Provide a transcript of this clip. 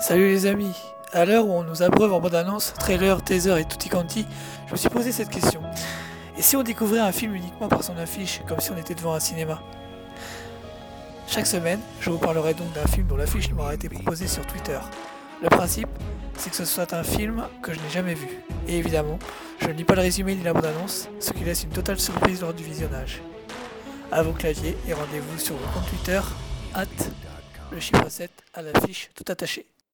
Salut les amis À l'heure où on nous abreuve en bande-annonce, trailer, teaser et tutti quanti, je me suis posé cette question. Et si on découvrait un film uniquement par son affiche, comme si on était devant un cinéma? Chaque semaine, je vous parlerai donc d'un film dont l'affiche m'aura été proposée sur Twitter. Le principe, c'est que ce soit un film que je n'ai jamais vu. Et évidemment, je ne lis pas le résumé ni la bande-annonce, ce qui laisse une totale surprise lors du visionnage. À vos claviers et rendez-vous sur vos compte Twitter, hâte le chiffre 7 à l'affiche tout attaché.